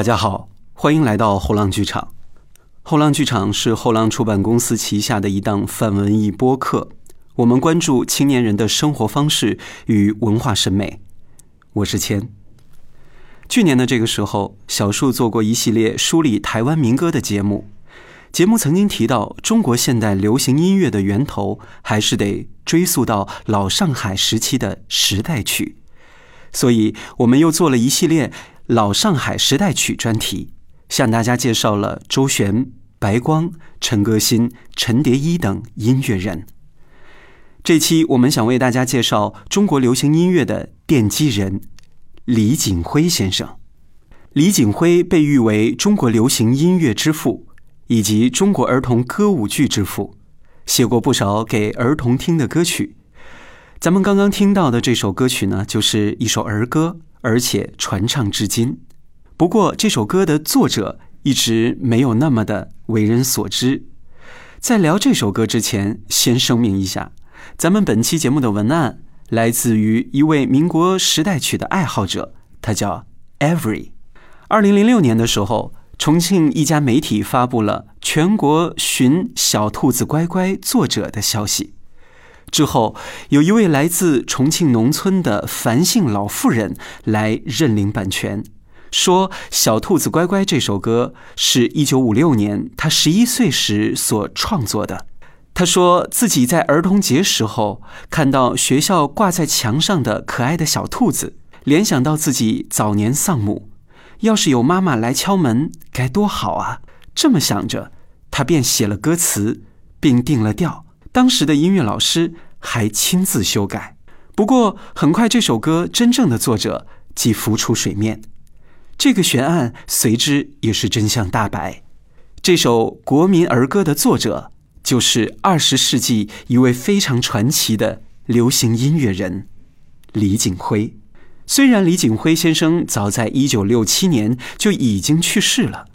大家好，欢迎来到后浪剧场。后浪剧场是后浪出版公司旗下的一档泛文艺播客，我们关注青年人的生活方式与文化审美。我是谦。去年的这个时候，小树做过一系列梳理台湾民歌的节目。节目曾经提到，中国现代流行音乐的源头还是得追溯到老上海时期的时代曲，所以我们又做了一系列老上海时代曲专题，向大家介绍了周璇、白光、陈歌辛、陈蝶衣等音乐人。这期我们想为大家介绍中国流行音乐的奠基人李锦辉先生。李锦辉被誉为中国流行音乐之父。以及中国儿童歌舞剧之父，写过不少给儿童听的歌曲。咱们刚刚听到的这首歌曲呢，就是一首儿歌，而且传唱至今。不过，这首歌的作者一直没有那么的为人所知。在聊这首歌之前，先声明一下，咱们本期节目的文案来自于一位民国时代曲的爱好者，他叫 Every。二零零六年的时候。重庆一家媒体发布了全国寻小兔子乖乖作者的消息，之后有一位来自重庆农村的樊姓老妇人来认领版权，说《小兔子乖乖》这首歌是一九五六年他十一岁时所创作的。他说自己在儿童节时候看到学校挂在墙上的可爱的小兔子，联想到自己早年丧母。要是有妈妈来敲门，该多好啊！这么想着，他便写了歌词，并定了调。当时的音乐老师还亲自修改。不过，很快这首歌真正的作者即浮出水面，这个悬案随之也是真相大白。这首国民儿歌的作者，就是二十世纪一位非常传奇的流行音乐人李景辉。虽然李景辉先生早在一九六七年就已经去世了，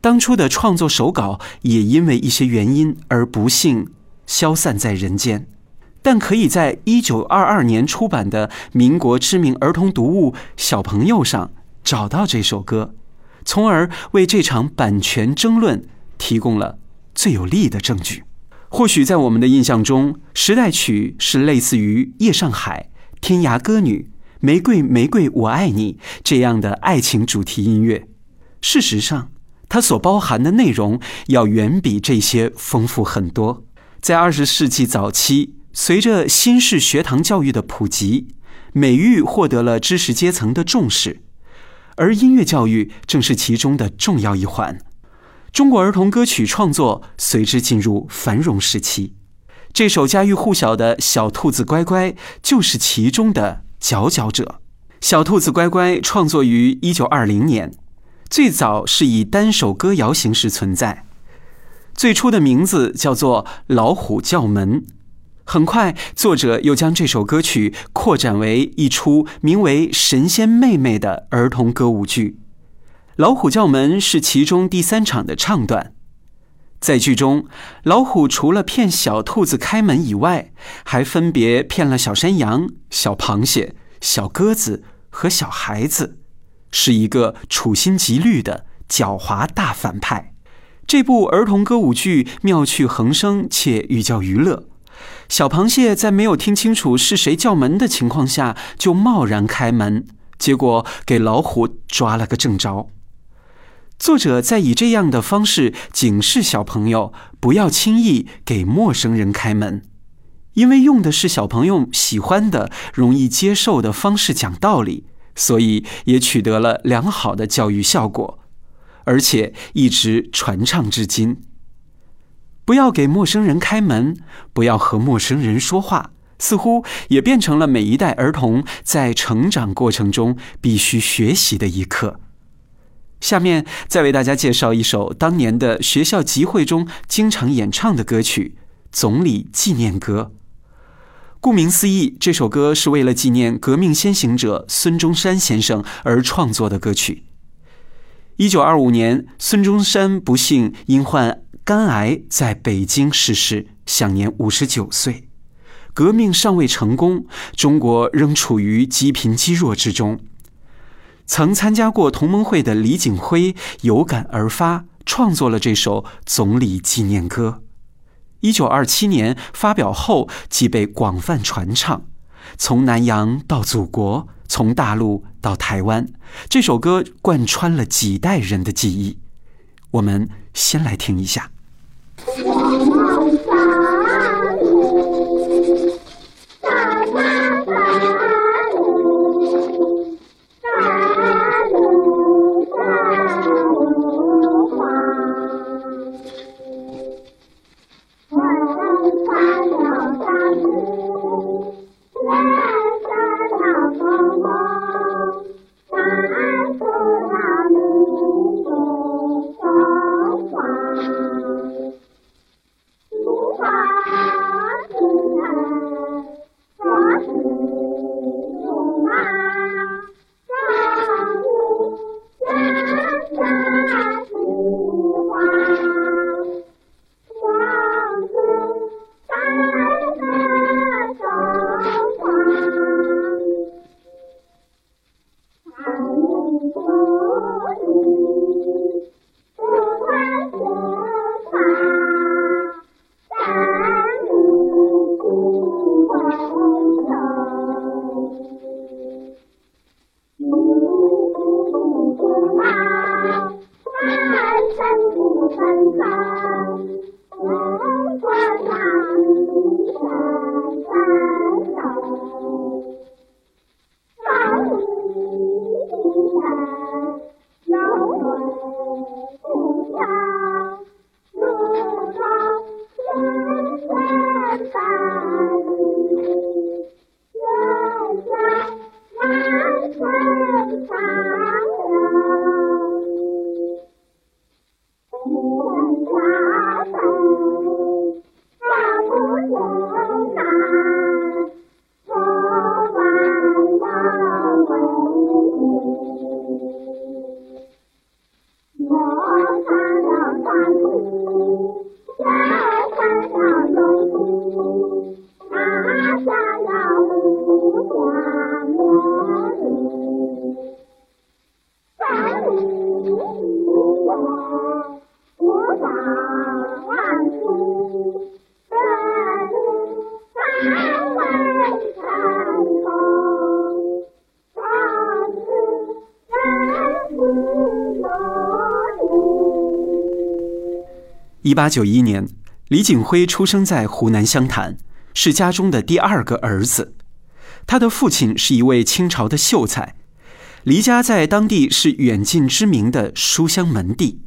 当初的创作手稿也因为一些原因而不幸消散在人间，但可以在一九二二年出版的民国知名儿童读物《小朋友》上找到这首歌，从而为这场版权争论提供了最有力的证据。或许在我们的印象中，时代曲是类似于《夜上海》《天涯歌女》。玫瑰，玫瑰，我爱你这样的爱情主题音乐，事实上，它所包含的内容要远比这些丰富很多。在二十世纪早期，随着新式学堂教育的普及，美育获得了知识阶层的重视，而音乐教育正是其中的重要一环。中国儿童歌曲创作随之进入繁荣时期，这首家喻户晓的小兔子乖乖就是其中的。佼佼者，小兔子乖乖创作于一九二零年，最早是以单首歌谣形式存在，最初的名字叫做《老虎叫门》。很快，作者又将这首歌曲扩展为一出名为《神仙妹妹》的儿童歌舞剧，《老虎叫门》是其中第三场的唱段。在剧中，老虎除了骗小兔子开门以外，还分别骗了小山羊、小螃蟹、小鸽子和小孩子，是一个处心积虑的狡猾大反派。这部儿童歌舞剧妙趣横生且寓教于乐。小螃蟹在没有听清楚是谁叫门的情况下，就贸然开门，结果给老虎抓了个正着。作者在以这样的方式警示小朋友不要轻易给陌生人开门，因为用的是小朋友喜欢的、容易接受的方式讲道理，所以也取得了良好的教育效果，而且一直传唱至今。不要给陌生人开门，不要和陌生人说话，似乎也变成了每一代儿童在成长过程中必须学习的一课。下面再为大家介绍一首当年的学校集会中经常演唱的歌曲《总理纪念歌》。顾名思义，这首歌是为了纪念革命先行者孙中山先生而创作的歌曲。一九二五年，孙中山不幸因患肝癌在北京逝世，享年五十九岁。革命尚未成功，中国仍处于积贫积弱之中。曾参加过同盟会的李景辉有感而发，创作了这首《总理纪念歌》。一九二七年发表后，即被广泛传唱。从南洋到祖国，从大陆到台湾，这首歌贯穿了几代人的记忆。我们先来听一下。三三一八九一年，李景辉出生在湖南湘潭，是家中的第二个儿子。他的父亲是一位清朝的秀才，黎家在当地是远近知名的书香门第。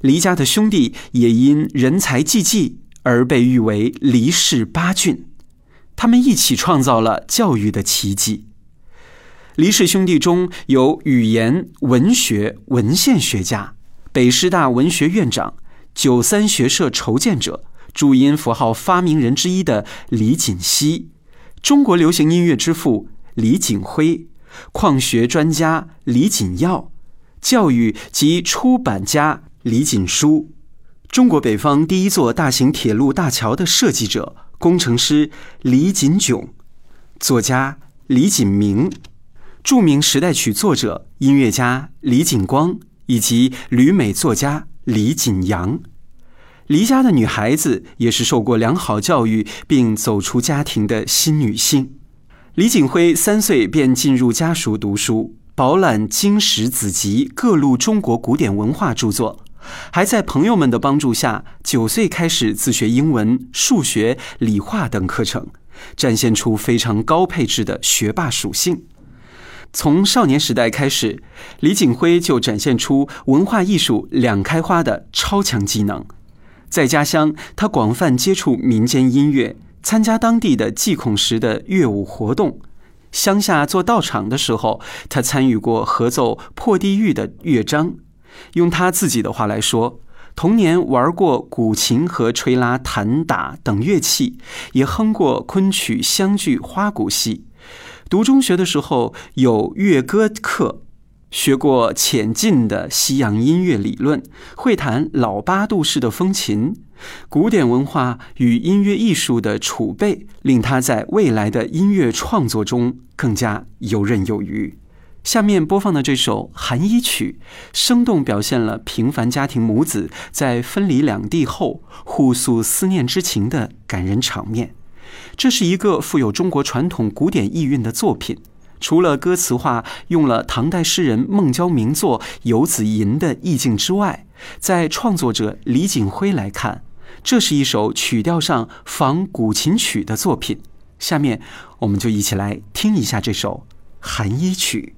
黎家的兄弟也因人才济济而被誉为黎氏八俊，他们一起创造了教育的奇迹。黎氏兄弟中有语言、文学、文献学家，北师大文学院长。九三学社筹建者、注音符号发明人之一的李锦熙，中国流行音乐之父李锦辉，矿学专家李锦耀，教育及出版家李锦书，中国北方第一座大型铁路大桥的设计者、工程师李锦炯，作家李锦明，著名时代曲作者、音乐家李锦光，以及旅美作家。李锦阳，黎家的女孩子也是受过良好教育并走出家庭的新女性。李锦辉三岁便进入家塾读书，饱览经史子集各路中国古典文化著作，还在朋友们的帮助下，九岁开始自学英文、数学、理化等课程，展现出非常高配置的学霸属性。从少年时代开始，李景辉就展现出文化艺术两开花的超强技能。在家乡，他广泛接触民间音乐，参加当地的祭孔时的乐舞活动。乡下做道场的时候，他参与过合奏破地狱的乐章。用他自己的话来说，童年玩过古琴和吹拉弹打等乐器，也哼过昆曲、湘剧、花鼓戏。读中学的时候有乐歌课，学过浅近的西洋音乐理论，会弹老八度式的风琴。古典文化与音乐艺术的储备，令他在未来的音乐创作中更加游刃有余。下面播放的这首《寒衣曲》，生动表现了平凡家庭母子在分离两地后互诉思念之情的感人场面。这是一个富有中国传统古典意蕴的作品。除了歌词化用了唐代诗人孟郊名作《游子吟》的意境之外，在创作者李景辉来看，这是一首曲调上仿古琴曲的作品。下面，我们就一起来听一下这首《寒衣曲》。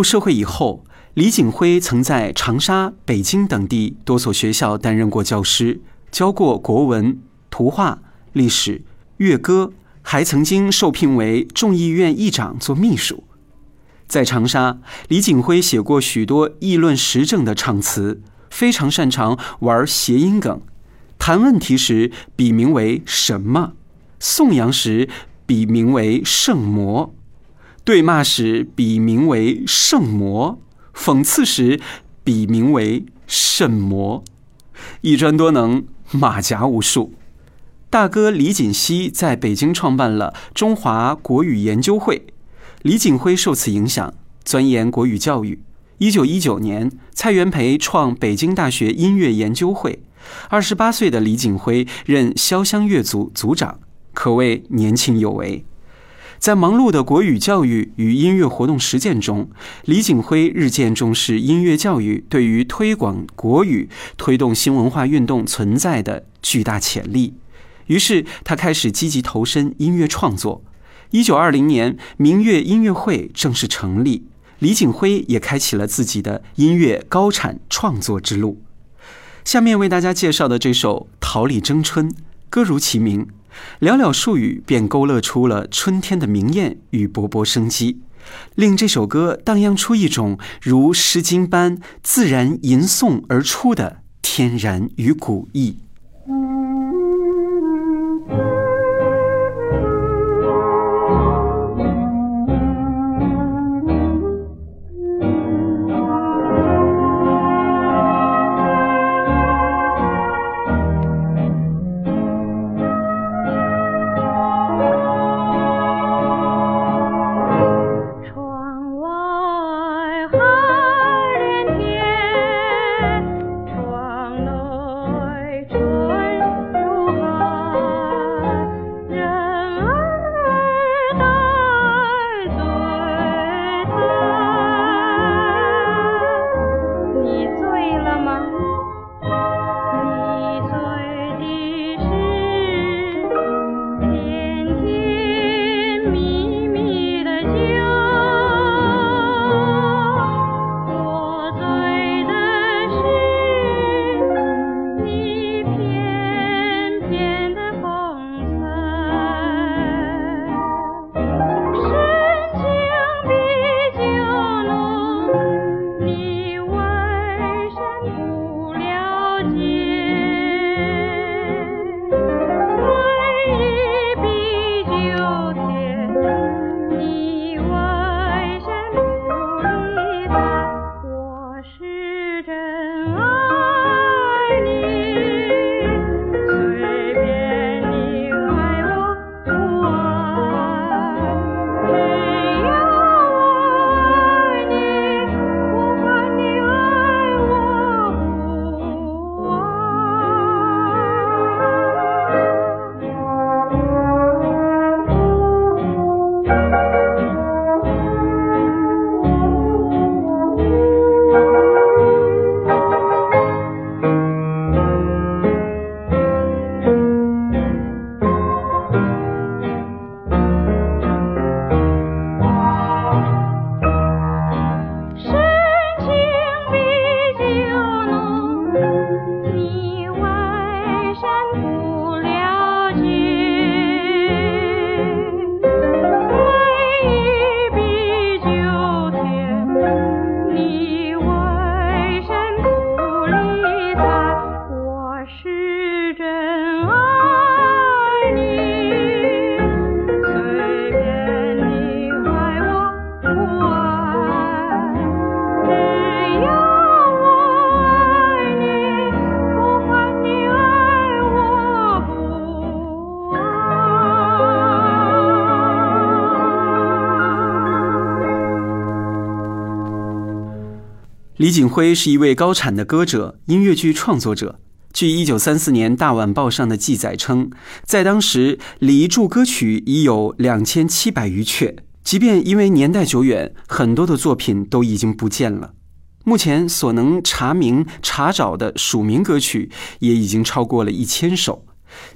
入社会以后，李锦辉曾在长沙、北京等地多所学校担任过教师，教过国文、图画、历史、乐歌，还曾经受聘为众议院议长做秘书。在长沙，李锦辉写过许多议论时政的唱词，非常擅长玩谐音梗。谈问题时笔名为什么，颂扬时笔名为圣魔。对骂时笔名为圣魔，讽刺时笔名为圣魔，一专多能，马甲无数。大哥李锦熙在北京创办了中华国语研究会，李锦辉受此影响，钻研国语教育。一九一九年，蔡元培创北京大学音乐研究会，二十八岁的李锦辉任潇湘乐组组长，可谓年轻有为。在忙碌的国语教育与音乐活动实践中，李景辉日渐重视音乐教育对于推广国语、推动新文化运动存在的巨大潜力。于是，他开始积极投身音乐创作。一九二零年，明月音乐会正式成立，李景辉也开启了自己的音乐高产创作之路。下面为大家介绍的这首《桃李争春》，歌如其名。寥寥数语便勾勒出了春天的明艳与勃勃生机，令这首歌荡漾出一种如《诗经》般自然吟诵而出的天然与古意。李锦辉是一位高产的歌者、音乐剧创作者。据1934年《大晚报》上的记载称，在当时，李著歌曲已有两千七百余阙。即便因为年代久远，很多的作品都已经不见了。目前所能查明、查找的署名歌曲也已经超过了一千首。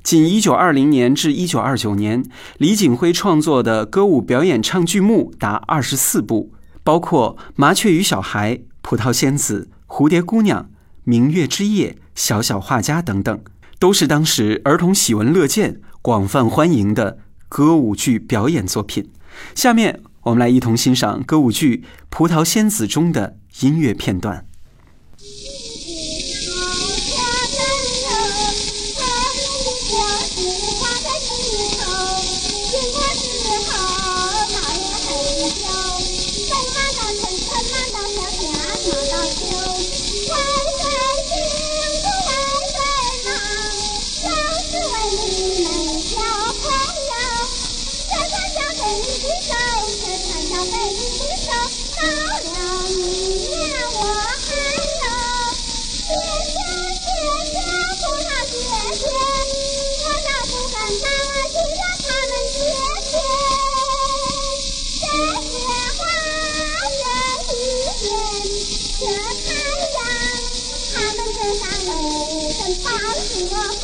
仅1920年至1929年，李锦辉创作的歌舞表演唱剧目达二十四部，包括《麻雀与小孩》《葡萄仙子》《蝴蝶姑娘》《明月之夜》《小小画家》等等，都是当时儿童喜闻乐见、广泛欢迎的歌舞剧表演作品。下面我们来一同欣赏歌舞剧《葡萄仙子》中的音乐片段。一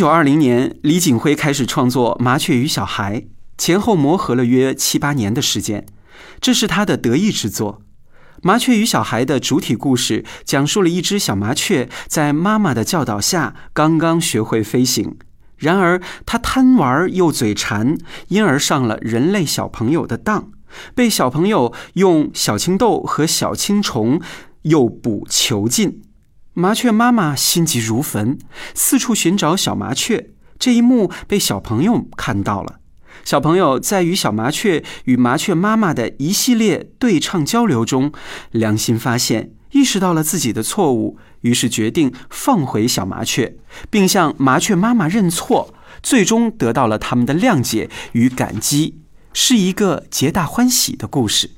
九二零年，李锦辉开始创作《麻雀与小孩》，前后磨合了约七八年的时间，这是他的得意之作。《麻雀与小孩》的主体故事讲述了一只小麻雀在妈妈的教导下刚刚学会飞行，然而它贪玩又嘴馋，因而上了人类小朋友的当，被小朋友用小青豆和小青虫诱捕囚禁。麻雀妈妈心急如焚，四处寻找小麻雀。这一幕被小朋友看到了。小朋友在与小麻雀与麻雀妈妈的一系列对唱交流中，良心发现，意识到了自己的错误，于是决定放回小麻雀，并向麻雀妈妈认错，最终得到了他们的谅解与感激，是一个皆大欢喜的故事。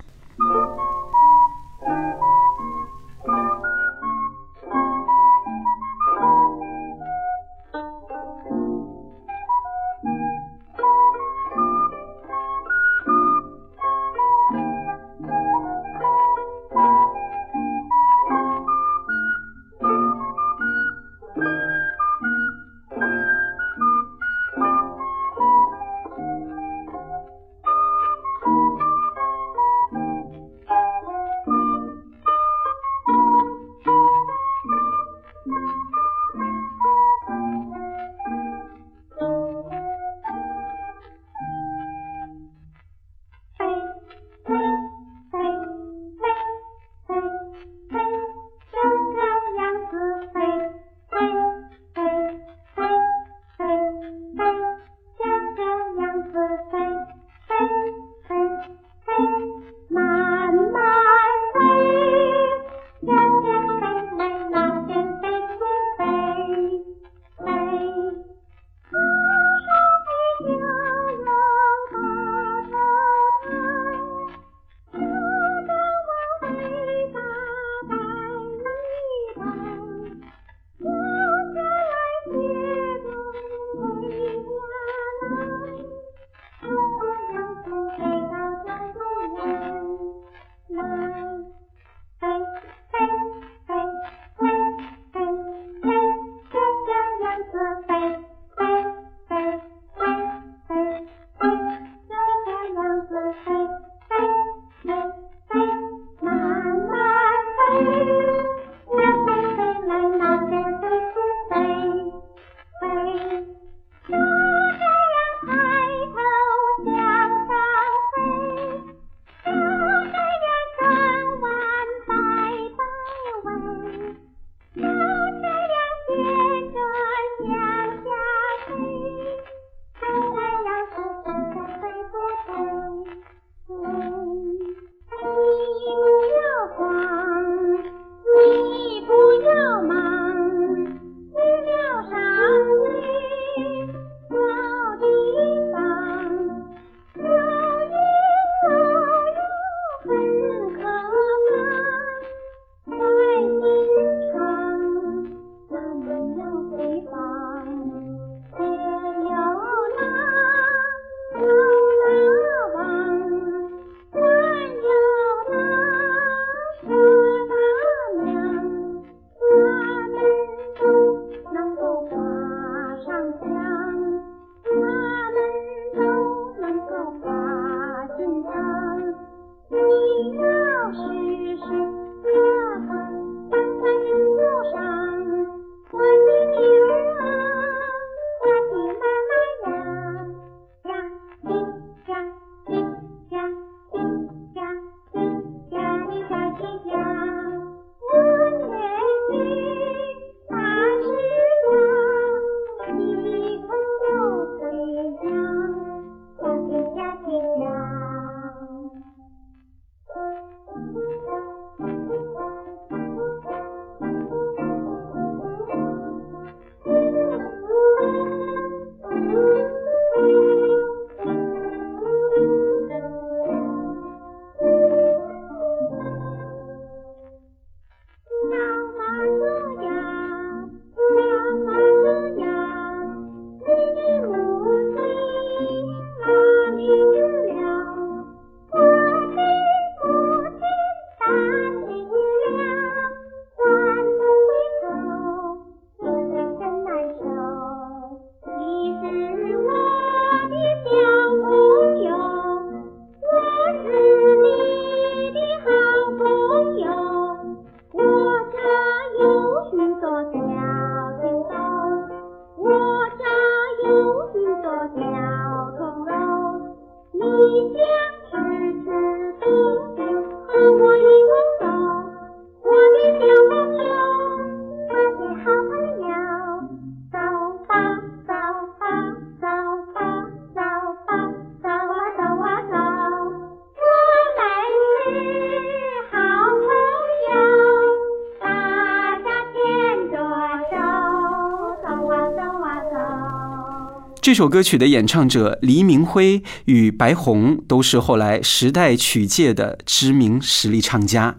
这首歌曲的演唱者黎明辉与白虹都是后来时代曲界的知名实力唱家。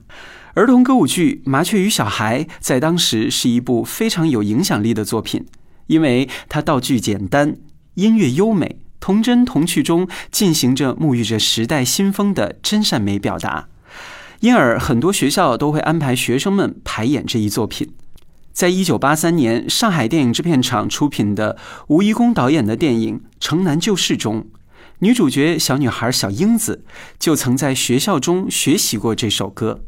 儿童歌舞剧《麻雀与小孩》在当时是一部非常有影响力的作品，因为它道具简单，音乐优美，童真童趣中进行着沐浴着时代新风的真善美表达，因而很多学校都会安排学生们排演这一作品。在一九八三年，上海电影制片厂出品的吴贻弓导演的电影《城南旧事》中，女主角小女孩小英子就曾在学校中学习过这首歌。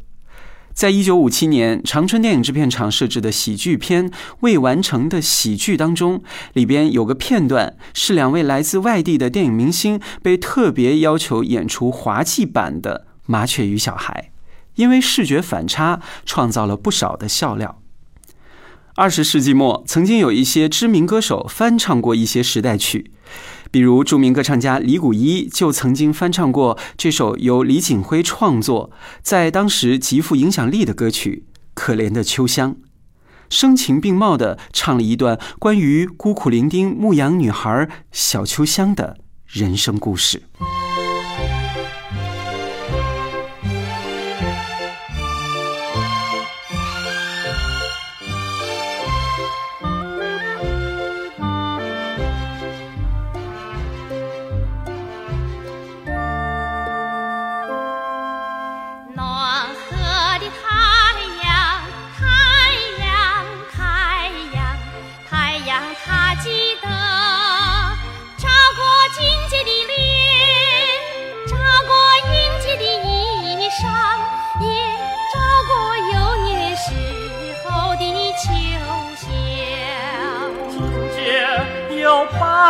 在一九五七年，长春电影制片厂设置的喜剧片《未完成的喜剧》当中，里边有个片段是两位来自外地的电影明星被特别要求演出滑稽版的《麻雀与小孩》，因为视觉反差，创造了不少的笑料。二十世纪末，曾经有一些知名歌手翻唱过一些时代曲，比如著名歌唱家李谷一就曾经翻唱过这首由李锦辉创作、在当时极富影响力的歌曲《可怜的秋香》，声情并茂地唱了一段关于孤苦伶仃牧羊女孩小秋香的人生故事。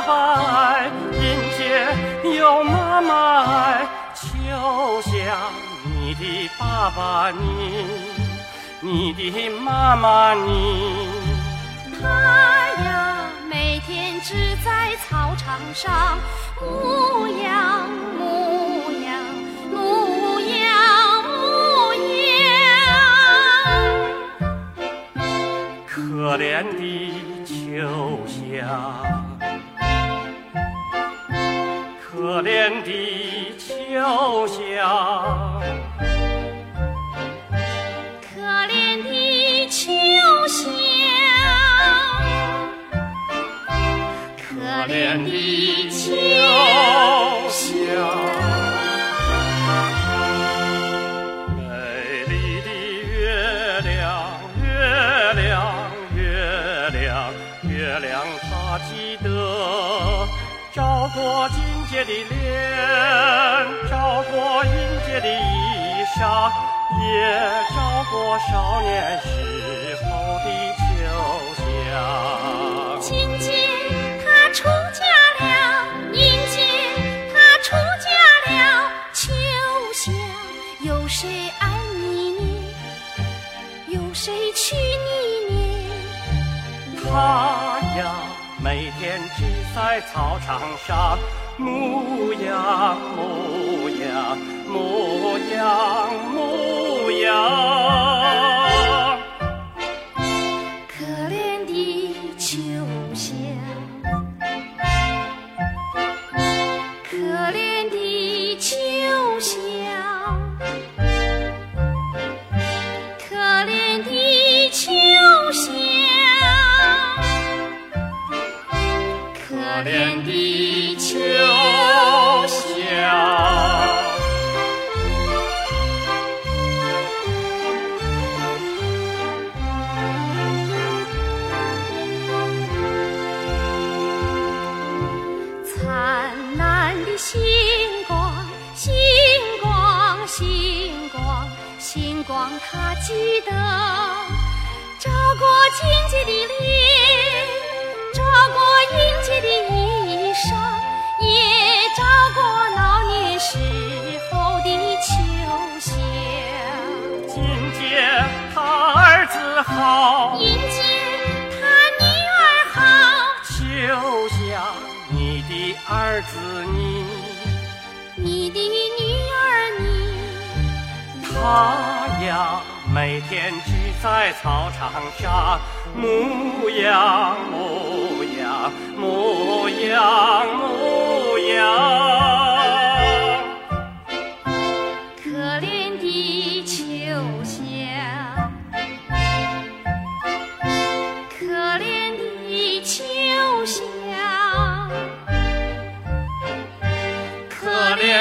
爸爸爱，迎接有妈妈爱。秋香，你的爸爸你，你的妈妈你。他呀，每天只在操场上牧羊，牧羊，牧羊，牧羊。可怜的秋香。可怜的秋香，可怜的秋香，可怜的秋香。美丽的月亮，月亮，月亮，月亮，它记得照过。洁的脸，照过阴洁的衣裳，也照过少年时候的秋香。今天他出嫁了，迎接他出嫁了。秋香，有谁爱你呢？有谁娶你呢？他呀，每天只在操场上。牧羊，牧羊，牧羊，牧羊。儿子你，你的女儿你，她。呀，每天只在操场上，牧羊，牧羊。牧羊牧羊。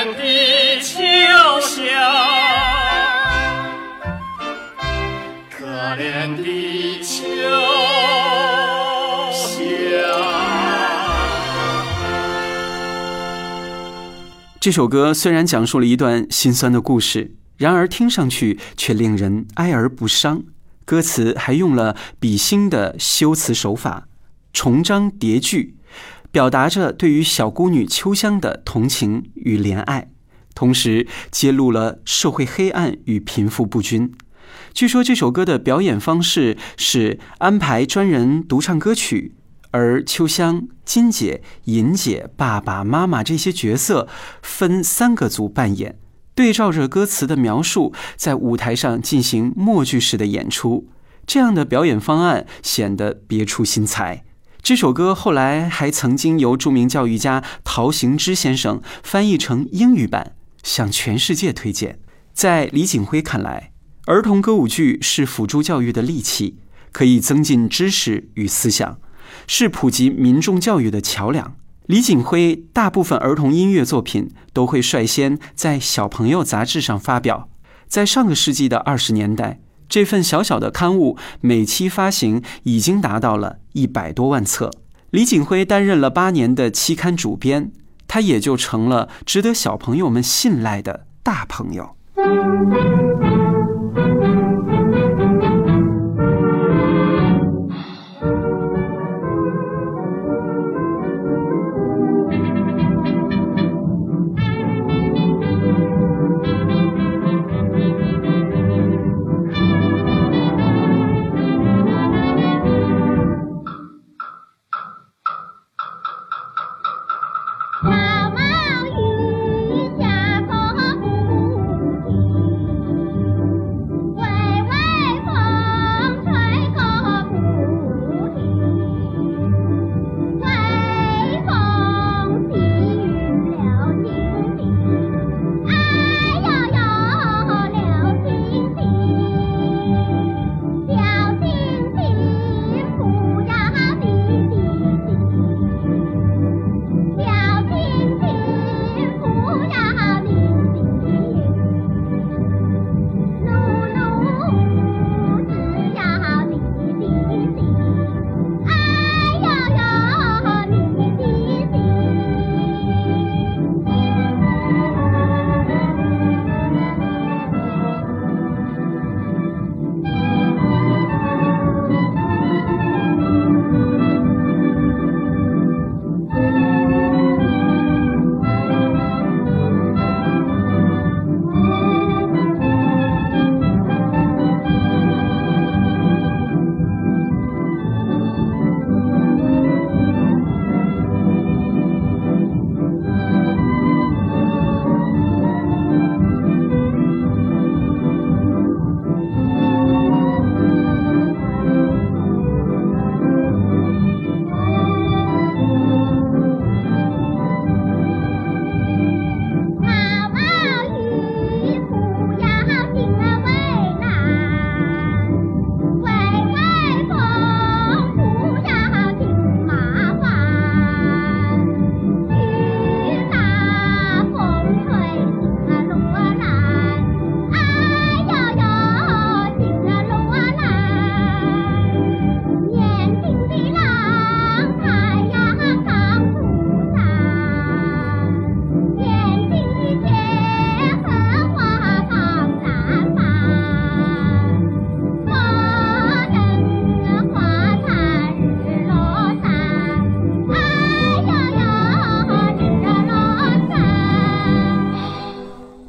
怜的秋香，可怜的秋香。这首歌虽然讲述了一段心酸的故事，然而听上去却令人哀而不伤。歌词还用了比兴的修辞手法，重章叠句，表达着对于小孤女秋香的同情与怜爱，同时揭露了社会黑暗与贫富不均。据说这首歌的表演方式是安排专人独唱歌曲，而秋香、金姐、银姐、爸爸妈妈这些角色分三个组扮演，对照着歌词的描述，在舞台上进行默剧式的演出。这样的表演方案显得别出心裁。这首歌后来还曾经由著名教育家陶行知先生翻译成英语版，向全世界推荐。在李锦辉看来，儿童歌舞剧是辅助教育的利器，可以增进知识与思想，是普及民众教育的桥梁。李锦辉大部分儿童音乐作品都会率先在《小朋友》杂志上发表。在上个世纪的二十年代，这份小小的刊物每期发行已经达到了一百多万册。李锦辉担任了八年的期刊主编，他也就成了值得小朋友们信赖的大朋友。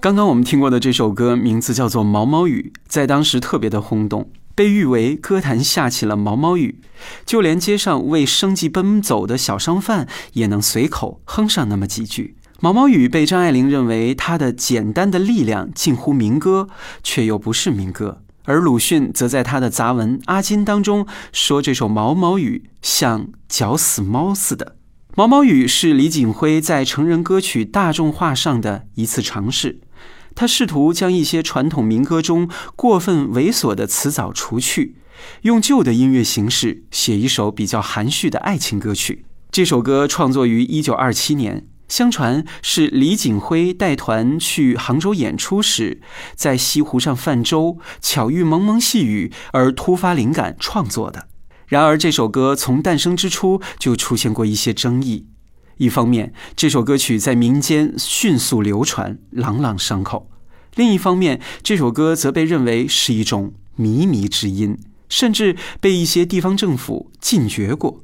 刚刚我们听过的这首歌名字叫做《毛毛雨》，在当时特别的轰动，被誉为歌坛下起了毛毛雨。就连街上为生计奔走的小商贩也能随口哼上那么几句。毛毛雨被张爱玲认为它的简单的力量近乎民歌，却又不是民歌，而鲁迅则在他的杂文《阿金》当中说，这首《毛毛雨》像绞死猫似的。《毛毛雨》是李锦辉在成人歌曲大众化上的一次尝试，他试图将一些传统民歌中过分猥琐的词藻除去，用旧的音乐形式写一首比较含蓄的爱情歌曲。这首歌创作于一九二七年。相传是李锦辉带团去杭州演出时，在西湖上泛舟，巧遇蒙蒙细雨，而突发灵感创作的。然而，这首歌从诞生之初就出现过一些争议。一方面，这首歌曲在民间迅速流传，朗朗上口；另一方面，这首歌则被认为是一种靡靡之音，甚至被一些地方政府禁绝过。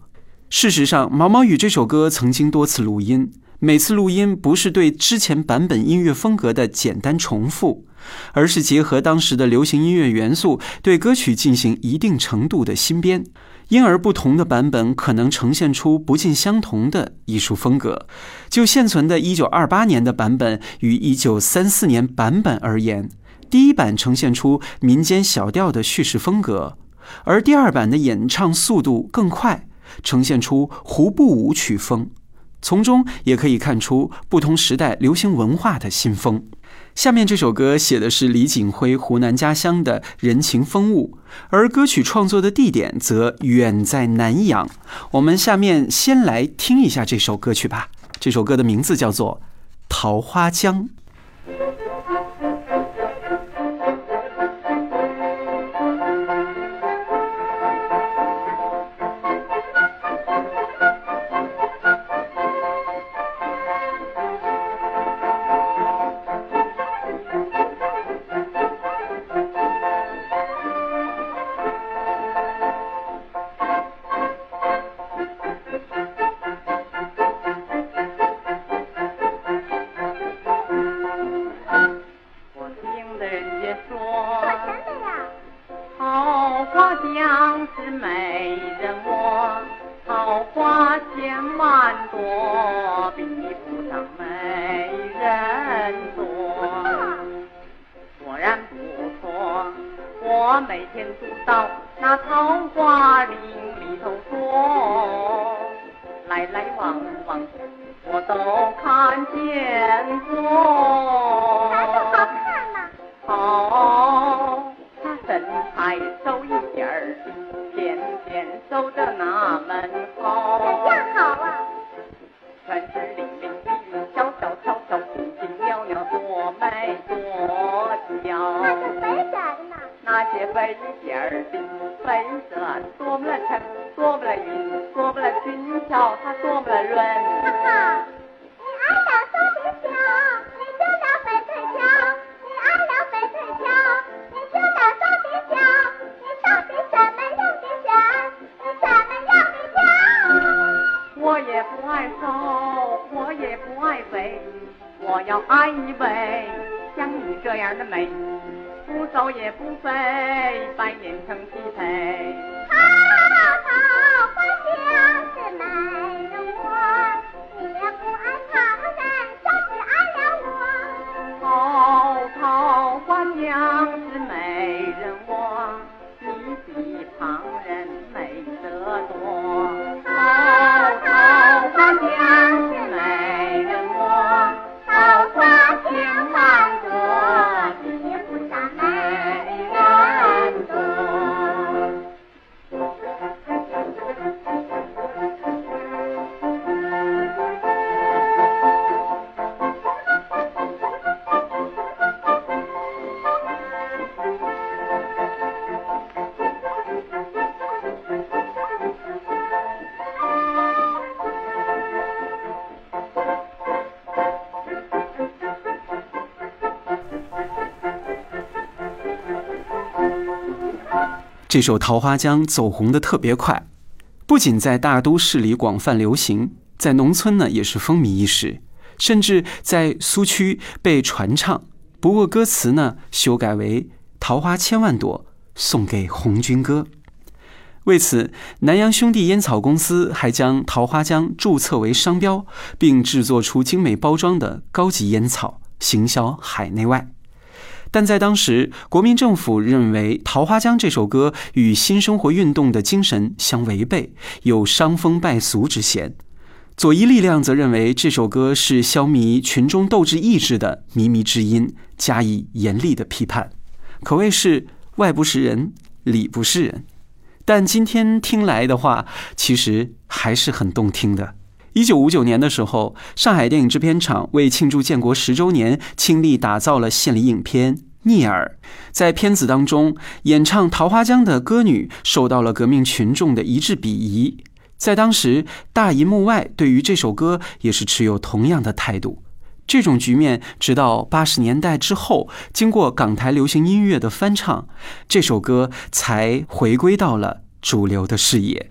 事实上，《毛毛雨》这首歌曾经多次录音。每次录音不是对之前版本音乐风格的简单重复，而是结合当时的流行音乐元素，对歌曲进行一定程度的新编，因而不同的版本可能呈现出不尽相同的艺术风格。就现存的1928年的版本与1934年版本而言，第一版呈现出民间小调的叙事风格，而第二版的演唱速度更快，呈现出胡步舞曲风。从中也可以看出不同时代流行文化的新风。下面这首歌写的是李锦辉湖南家乡的人情风物，而歌曲创作的地点则远在南阳。我们下面先来听一下这首歌曲吧。这首歌的名字叫做《桃花江》。这首《桃花江》走红的特别快，不仅在大都市里广泛流行，在农村呢也是风靡一时，甚至在苏区被传唱。不过歌词呢修改为“桃花千万朵，送给红军哥”。为此，南洋兄弟烟草公司还将桃花江注册为商标，并制作出精美包装的高级烟草，行销海内外。但在当时，国民政府认为《桃花江》这首歌与新生活运动的精神相违背，有伤风败俗之嫌。左翼力量则认为这首歌是消弭群众斗志意志的靡靡之音，加以严厉的批判，可谓是外不是人，里不是人。但今天听来的话，其实还是很动听的。一九五九年的时候，上海电影制片厂为庆祝建国十周年，倾力打造了献礼影片《聂耳》。在片子当中，演唱《桃花江》的歌女受到了革命群众的一致鄙夷。在当时，大银幕外对于这首歌也是持有同样的态度。这种局面直到八十年代之后，经过港台流行音乐的翻唱，这首歌才回归到了主流的视野。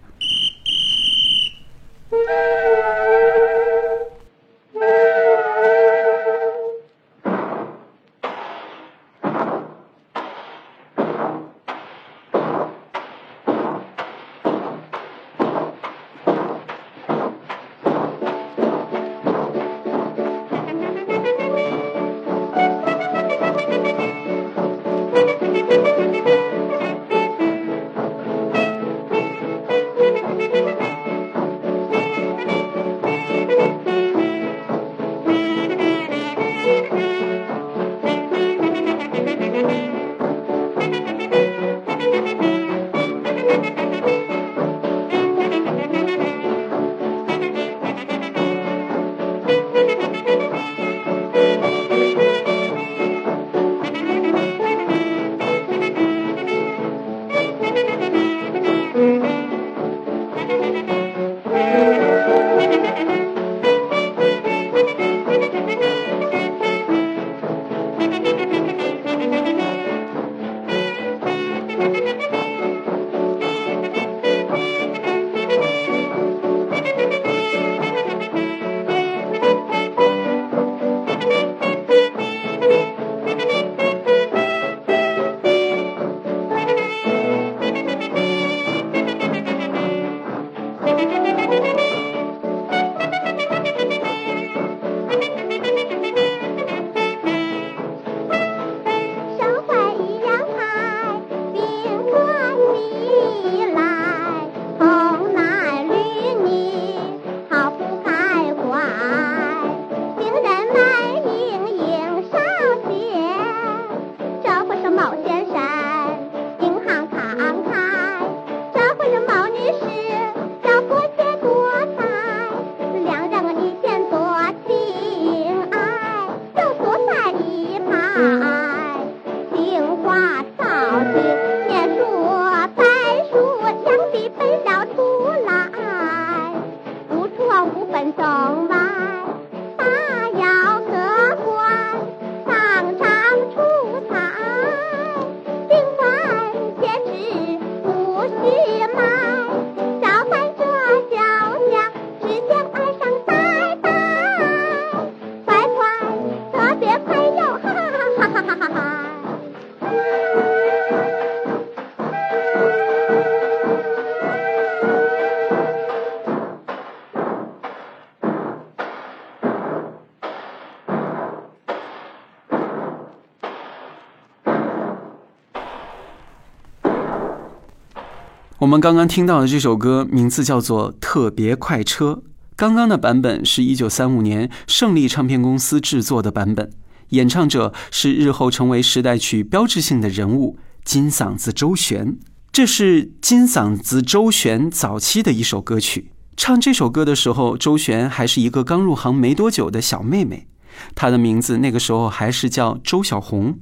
我们刚刚听到的这首歌名字叫做《特别快车》，刚刚的版本是一九三五年胜利唱片公司制作的版本，演唱者是日后成为时代曲标志性的人物金嗓子周璇。这是金嗓子周璇早期的一首歌曲。唱这首歌的时候，周璇还是一个刚入行没多久的小妹妹，她的名字那个时候还是叫周小红。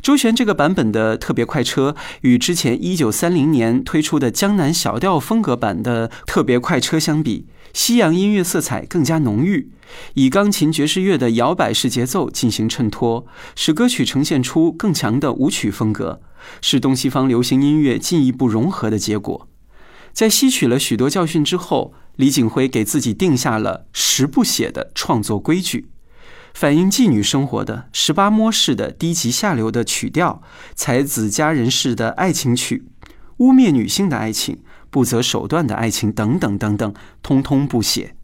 周璇这个版本的特别快车，与之前一九三零年推出的江南小调风格版的特别快车相比，西洋音乐色彩更加浓郁，以钢琴爵士乐的摇摆式节奏进行衬托，使歌曲呈现出更强的舞曲风格，是东西方流行音乐进一步融合的结果。在吸取了许多教训之后，李景辉给自己定下了十不写的创作规矩。反映妓女生活的十八摸式的低级下流的曲调，才子佳人式的爱情曲，污蔑女性的爱情，不择手段的爱情等等等等，通通不写。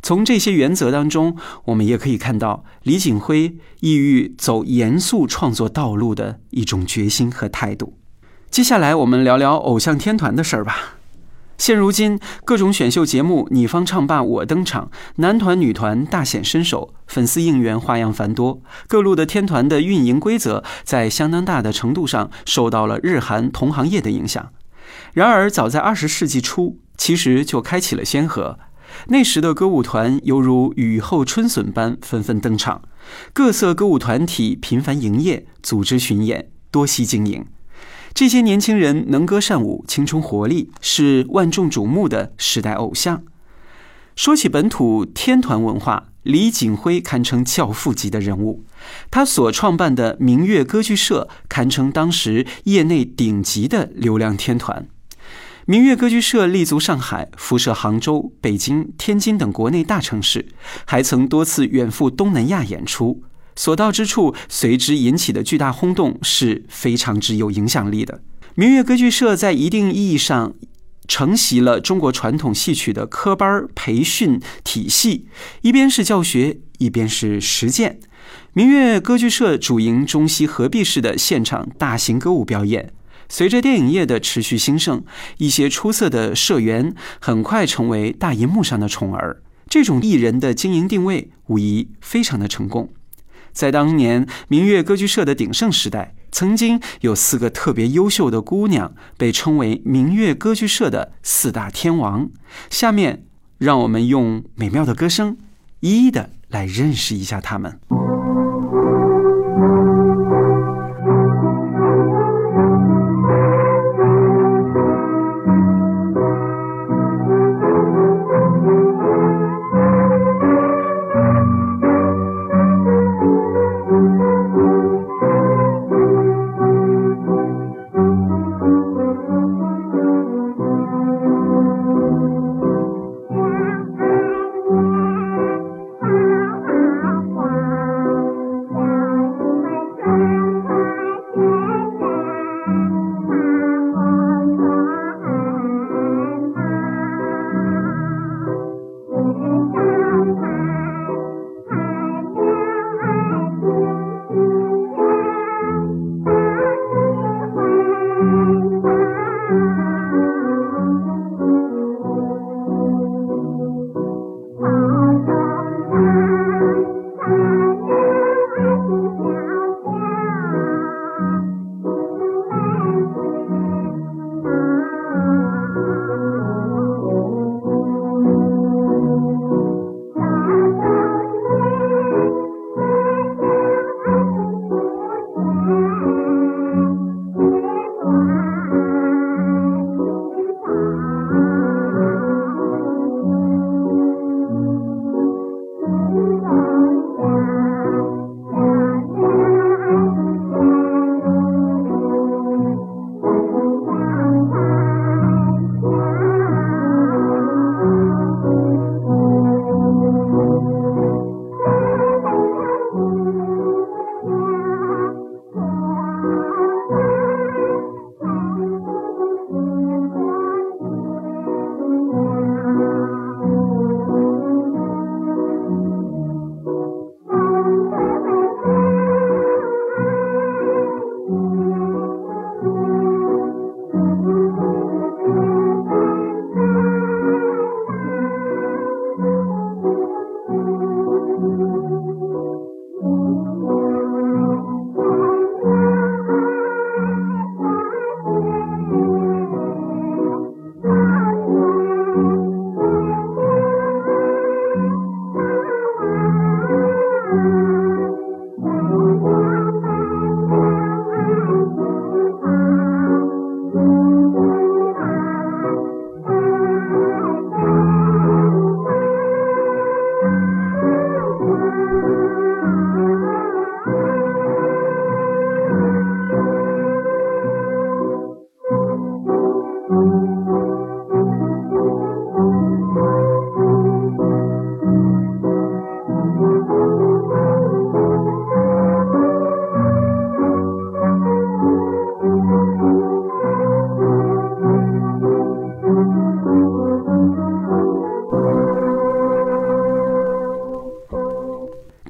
从这些原则当中，我们也可以看到李锦辉意欲走严肃创作道路的一种决心和态度。接下来，我们聊聊偶像天团的事儿吧。现如今，各种选秀节目你方唱罢我登场，男团女团大显身手，粉丝应援花样繁多。各路的天团的运营规则，在相当大的程度上受到了日韩同行业的影响。然而，早在二十世纪初，其实就开启了先河。那时的歌舞团犹如雨后春笋般纷纷登场，各色歌舞团体频繁营业，组织巡演，多栖经营。这些年轻人能歌善舞，青春活力，是万众瞩目的时代偶像。说起本土天团文化，李锦辉堪称教父级的人物。他所创办的明月歌剧社，堪称当时业内顶级的流量天团。明月歌剧社立足上海，辐射杭州、北京、天津等国内大城市，还曾多次远赴东南亚演出。所到之处，随之引起的巨大轰动是非常之有影响力的。明月歌剧社在一定意义上承袭了中国传统戏曲的科班培训体系，一边是教学，一边是实践。明月歌剧社主营中西合璧式的现场大型歌舞表演。随着电影业的持续兴盛，一些出色的社员很快成为大银幕上的宠儿。这种艺人的经营定位无疑非常的成功。在当年明月歌剧社的鼎盛时代，曾经有四个特别优秀的姑娘被称为明月歌剧社的四大天王。下面，让我们用美妙的歌声，一一的来认识一下她们。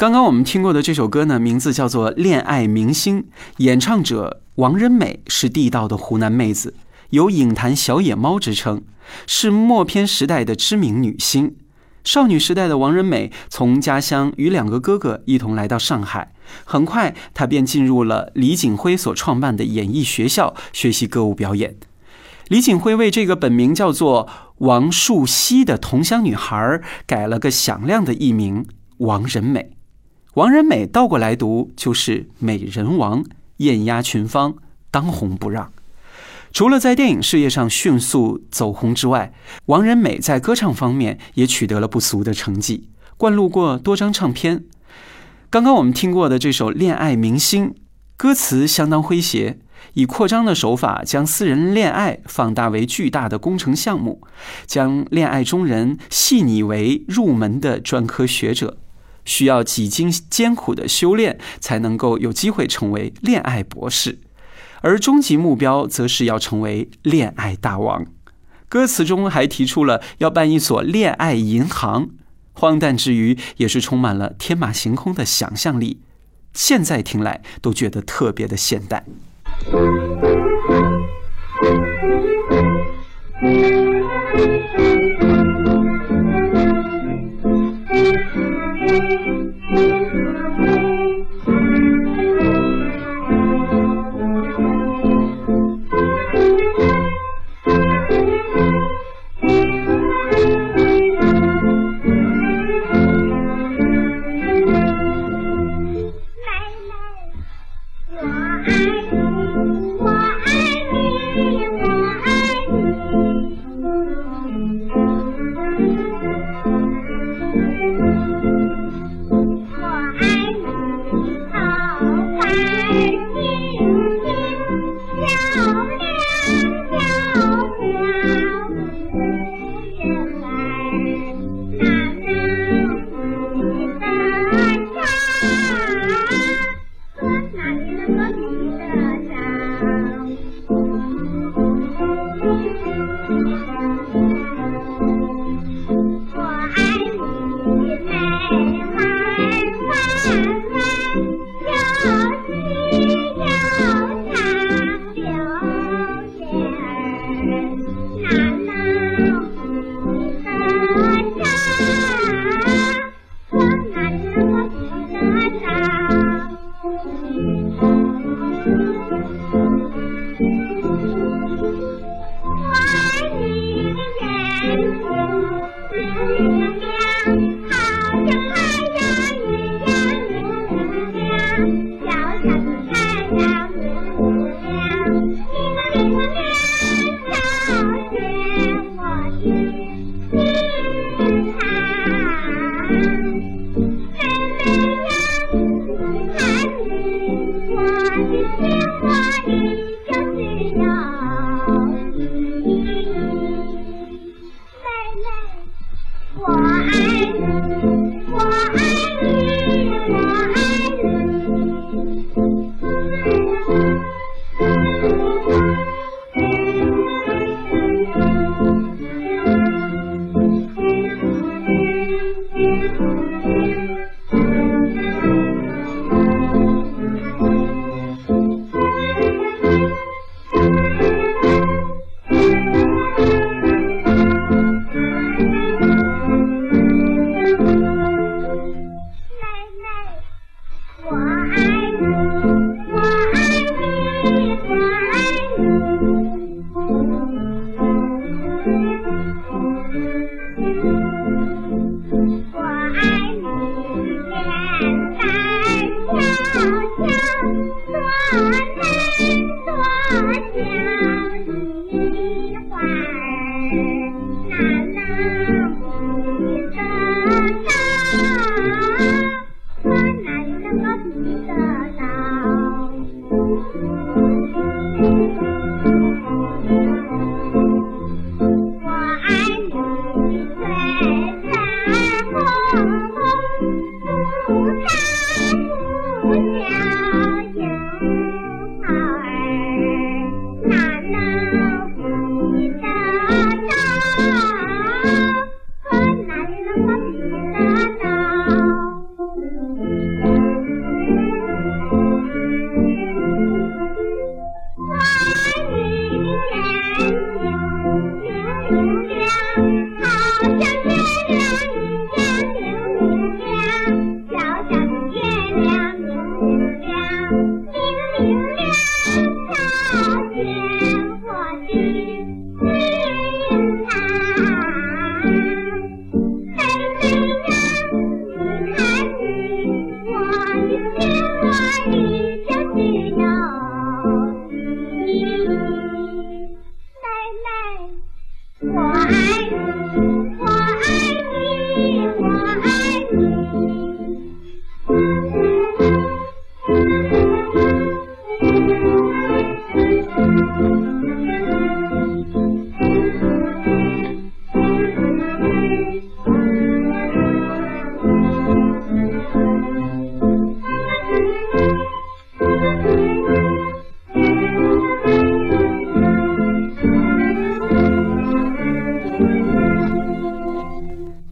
刚刚我们听过的这首歌呢，名字叫做《恋爱明星》，演唱者王仁美是地道的湖南妹子，有“影坛小野猫”之称，是默片时代的知名女星。少女时代的王仁美从家乡与两个哥哥一同来到上海，很快她便进入了李锦辉所创办的演艺学校学习歌舞表演。李锦辉为这个本名叫做王树溪的同乡女孩改了个响亮的艺名王仁美。王仁美倒过来读就是美人王，艳压群芳，当红不让。除了在电影事业上迅速走红之外，王仁美在歌唱方面也取得了不俗的成绩，灌录过多张唱片。刚刚我们听过的这首《恋爱明星》，歌词相当诙谐，以扩张的手法将私人恋爱放大为巨大的工程项目，将恋爱中人戏拟为入门的专科学者。需要几经艰苦的修炼，才能够有机会成为恋爱博士，而终极目标则是要成为恋爱大王。歌词中还提出了要办一所恋爱银行，荒诞之余也是充满了天马行空的想象力。现在听来都觉得特别的现代。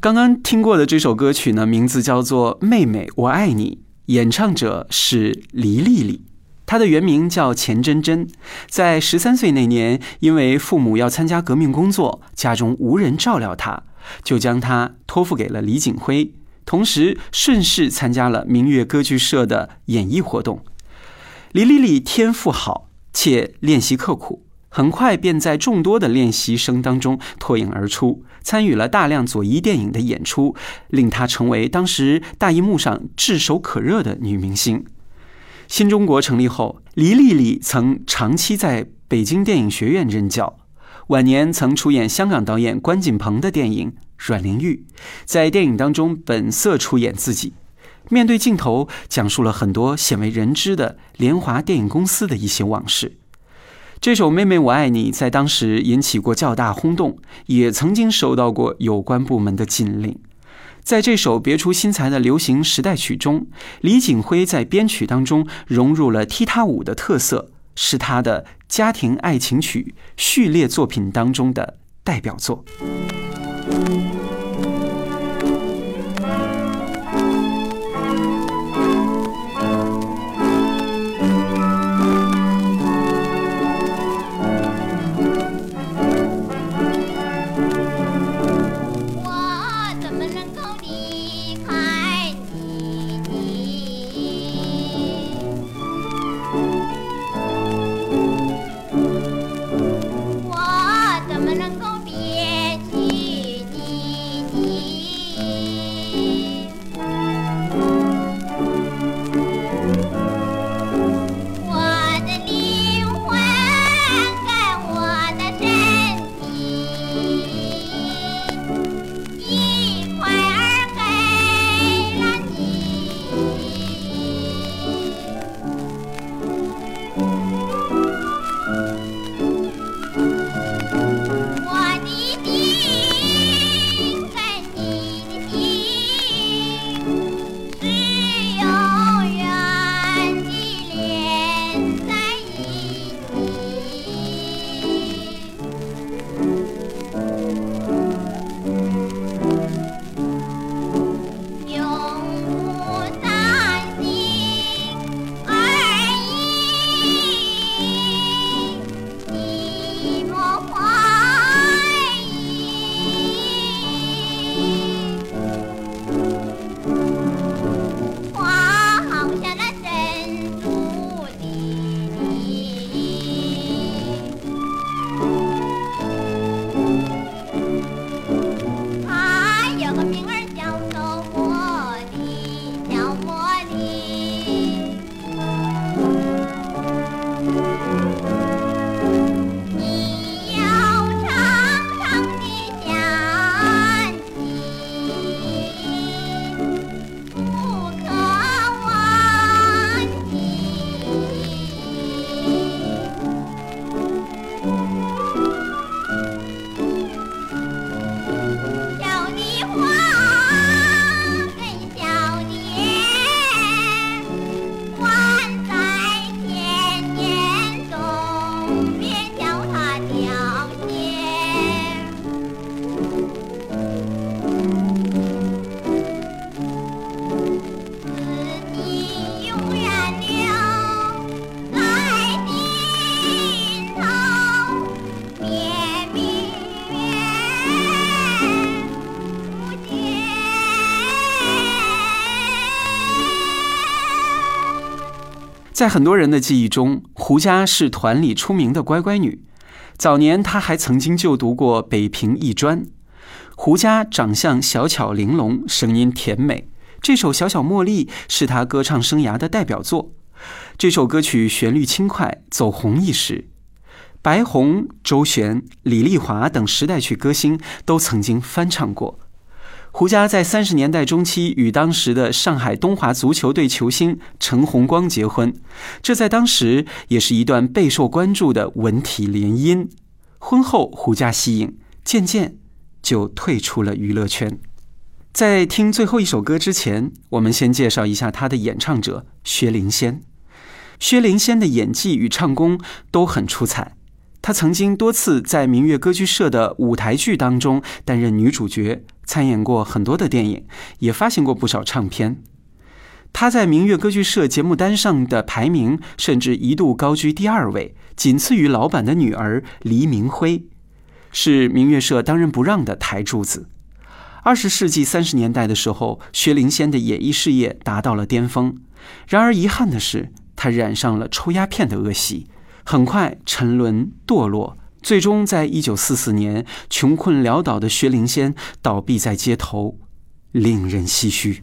刚刚听过的这首歌曲呢，名字叫做《妹妹我爱你》，演唱者是黎丽丽，她的原名叫钱真真。在十三岁那年，因为父母要参加革命工作，家中无人照料她，就将她托付给了李景辉，同时顺势参加了明月歌剧社的演艺活动。黎丽丽天赋好，且练习刻苦。很快便在众多的练习生当中脱颖而出，参与了大量左一电影的演出，令她成为当时大荧幕上炙手可热的女明星。新中国成立后，黎丽丽曾长期在北京电影学院任教，晚年曾出演香港导演关锦鹏的电影《阮玲玉》，在电影当中本色出演自己，面对镜头讲述了很多鲜为人知的联华电影公司的一些往事。这首《妹妹我爱你》在当时引起过较大轰动，也曾经受到过有关部门的禁令。在这首别出心裁的流行时代曲中，李景辉在编曲当中融入了踢踏舞的特色，是他的家庭爱情曲序列作品当中的代表作。在很多人的记忆中，胡佳是团里出名的乖乖女。早年，她还曾经就读过北平艺专。胡佳长相小巧玲珑，声音甜美。这首《小小茉莉》是她歌唱生涯的代表作。这首歌曲旋律轻快，走红一时。白虹、周璇、李丽华等时代曲歌星都曾经翻唱过。胡佳在三十年代中期与当时的上海东华足球队球星陈洪光结婚，这在当时也是一段备受关注的文体联姻。婚后，胡佳息影，渐渐就退出了娱乐圈。在听最后一首歌之前，我们先介绍一下他的演唱者薛灵仙。薛灵仙的演技与唱功都很出彩。她曾经多次在明月歌剧社的舞台剧当中担任女主角，参演过很多的电影，也发行过不少唱片。他在明月歌剧社节目单上的排名甚至一度高居第二位，仅次于老板的女儿黎明辉，是明月社当仁不让的台柱子。二十世纪三十年代的时候，薛灵仙的演艺事业达到了巅峰。然而遗憾的是，他染上了抽鸦片的恶习。很快沉沦堕落，最终在一九四四年，穷困潦倒的薛灵仙倒闭在街头，令人唏嘘。